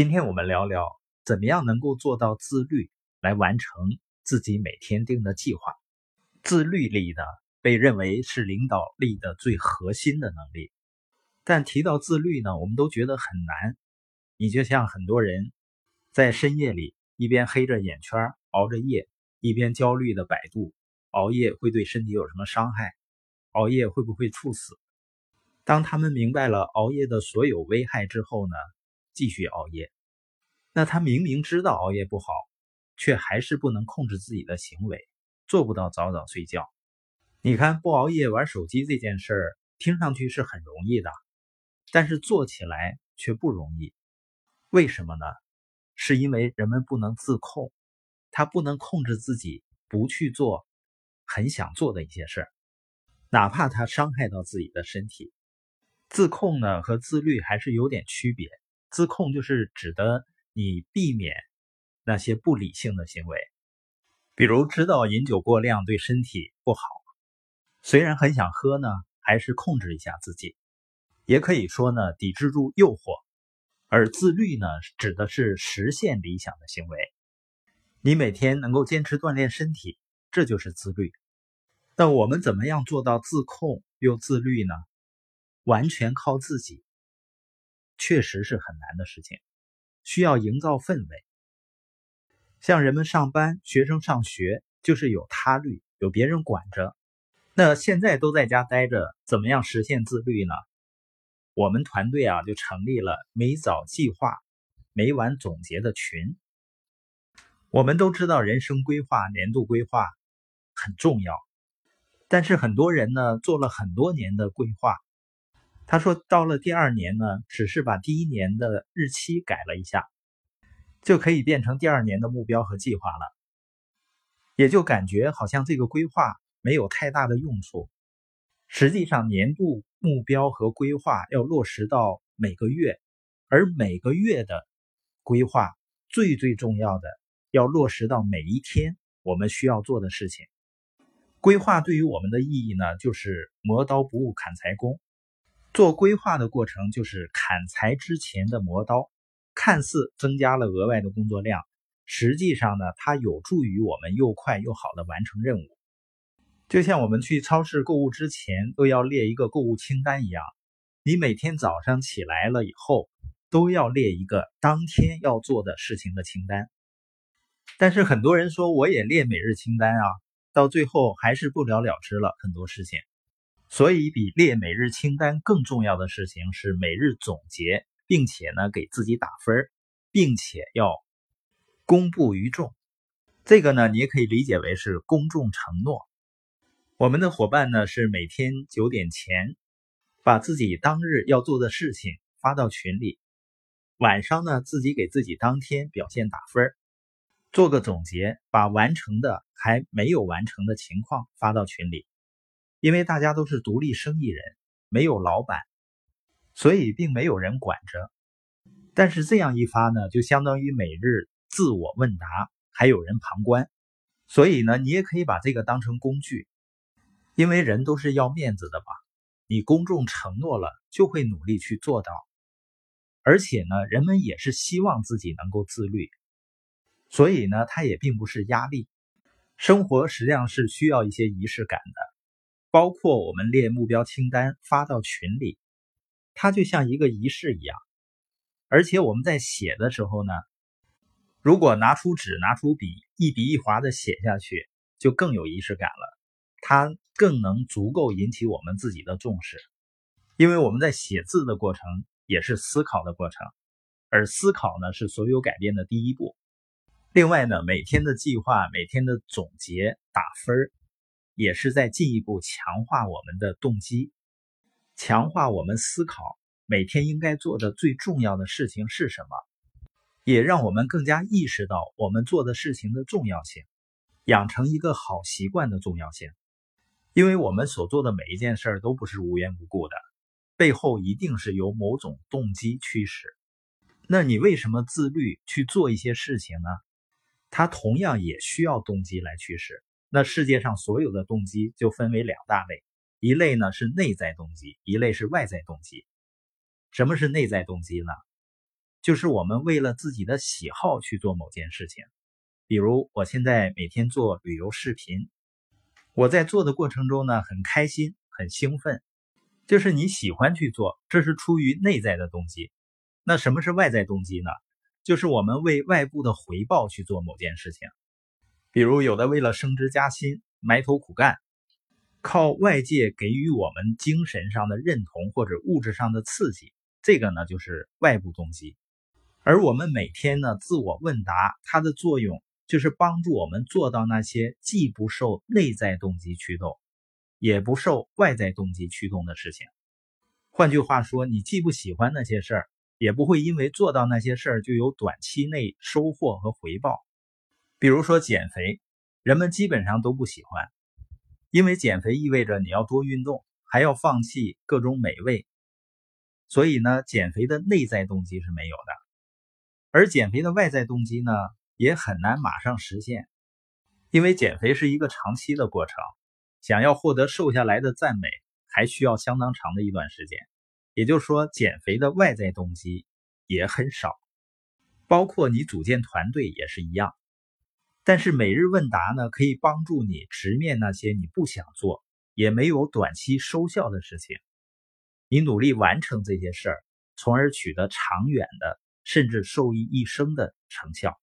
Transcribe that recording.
今天我们聊聊怎么样能够做到自律，来完成自己每天定的计划。自律力呢，被认为是领导力的最核心的能力。但提到自律呢，我们都觉得很难。你就像很多人在深夜里一边黑着眼圈熬着夜，一边焦虑的百度熬夜会对身体有什么伤害，熬夜会不会猝死？当他们明白了熬夜的所有危害之后呢？继续熬夜，那他明明知道熬夜不好，却还是不能控制自己的行为，做不到早早睡觉。你看，不熬夜玩手机这件事儿，听上去是很容易的，但是做起来却不容易。为什么呢？是因为人们不能自控，他不能控制自己不去做很想做的一些事儿，哪怕他伤害到自己的身体。自控呢和自律还是有点区别。自控就是指的你避免那些不理性的行为，比如知道饮酒过量对身体不好，虽然很想喝呢，还是控制一下自己。也可以说呢，抵制住诱惑。而自律呢，指的是实现理想的行为。你每天能够坚持锻炼身体，这就是自律。那我们怎么样做到自控又自律呢？完全靠自己。确实是很难的事情，需要营造氛围。像人们上班、学生上学，就是有他律，有别人管着。那现在都在家待着，怎么样实现自律呢？我们团队啊，就成立了每早计划、每晚总结的群。我们都知道，人生规划、年度规划很重要，但是很多人呢，做了很多年的规划。他说：“到了第二年呢，只是把第一年的日期改了一下，就可以变成第二年的目标和计划了。也就感觉好像这个规划没有太大的用处。实际上，年度目标和规划要落实到每个月，而每个月的规划最最重要的要落实到每一天我们需要做的事情。规划对于我们的意义呢，就是磨刀不误砍柴工。”做规划的过程就是砍柴之前的磨刀，看似增加了额外的工作量，实际上呢，它有助于我们又快又好的完成任务。就像我们去超市购物之前都要列一个购物清单一样，你每天早上起来了以后都要列一个当天要做的事情的清单。但是很多人说我也列每日清单啊，到最后还是不了了之了很多事情。所以，比列每日清单更重要的事情是每日总结，并且呢给自己打分，并且要公布于众。这个呢，你也可以理解为是公众承诺。我们的伙伴呢是每天九点前把自己当日要做的事情发到群里，晚上呢自己给自己当天表现打分，做个总结，把完成的还没有完成的情况发到群里。因为大家都是独立生意人，没有老板，所以并没有人管着。但是这样一发呢，就相当于每日自我问答，还有人旁观。所以呢，你也可以把这个当成工具，因为人都是要面子的嘛。你公众承诺了，就会努力去做到。而且呢，人们也是希望自己能够自律，所以呢，它也并不是压力。生活实际上是需要一些仪式感的。包括我们列目标清单发到群里，它就像一个仪式一样。而且我们在写的时候呢，如果拿出纸、拿出笔，一笔一划的写下去，就更有仪式感了。它更能足够引起我们自己的重视，因为我们在写字的过程也是思考的过程，而思考呢是所有改变的第一步。另外呢，每天的计划、每天的总结、打分儿。也是在进一步强化我们的动机，强化我们思考每天应该做的最重要的事情是什么，也让我们更加意识到我们做的事情的重要性，养成一个好习惯的重要性。因为我们所做的每一件事都不是无缘无故的，背后一定是有某种动机驱使。那你为什么自律去做一些事情呢？它同样也需要动机来驱使。那世界上所有的动机就分为两大类，一类呢是内在动机，一类是外在动机。什么是内在动机呢？就是我们为了自己的喜好去做某件事情。比如，我现在每天做旅游视频，我在做的过程中呢，很开心，很兴奋，就是你喜欢去做，这是出于内在的动机。那什么是外在动机呢？就是我们为外部的回报去做某件事情。比如，有的为了升职加薪，埋头苦干，靠外界给予我们精神上的认同或者物质上的刺激，这个呢就是外部动机。而我们每天呢自我问答，它的作用。就是帮助我们做到那些既不受内在动机驱动，也不受外在动机驱动的事情。换句话说，你既不喜欢那些事儿，也不会因为做到那些事儿就有短期内收获和回报。比如说减肥，人们基本上都不喜欢，因为减肥意味着你要多运动，还要放弃各种美味，所以呢，减肥的内在动机是没有的。而减肥的外在动机呢？也很难马上实现，因为减肥是一个长期的过程，想要获得瘦下来的赞美，还需要相当长的一段时间。也就是说，减肥的外在动机也很少，包括你组建团队也是一样。但是每日问答呢，可以帮助你直面那些你不想做，也没有短期收效的事情，你努力完成这些事儿，从而取得长远的，甚至受益一生的成效。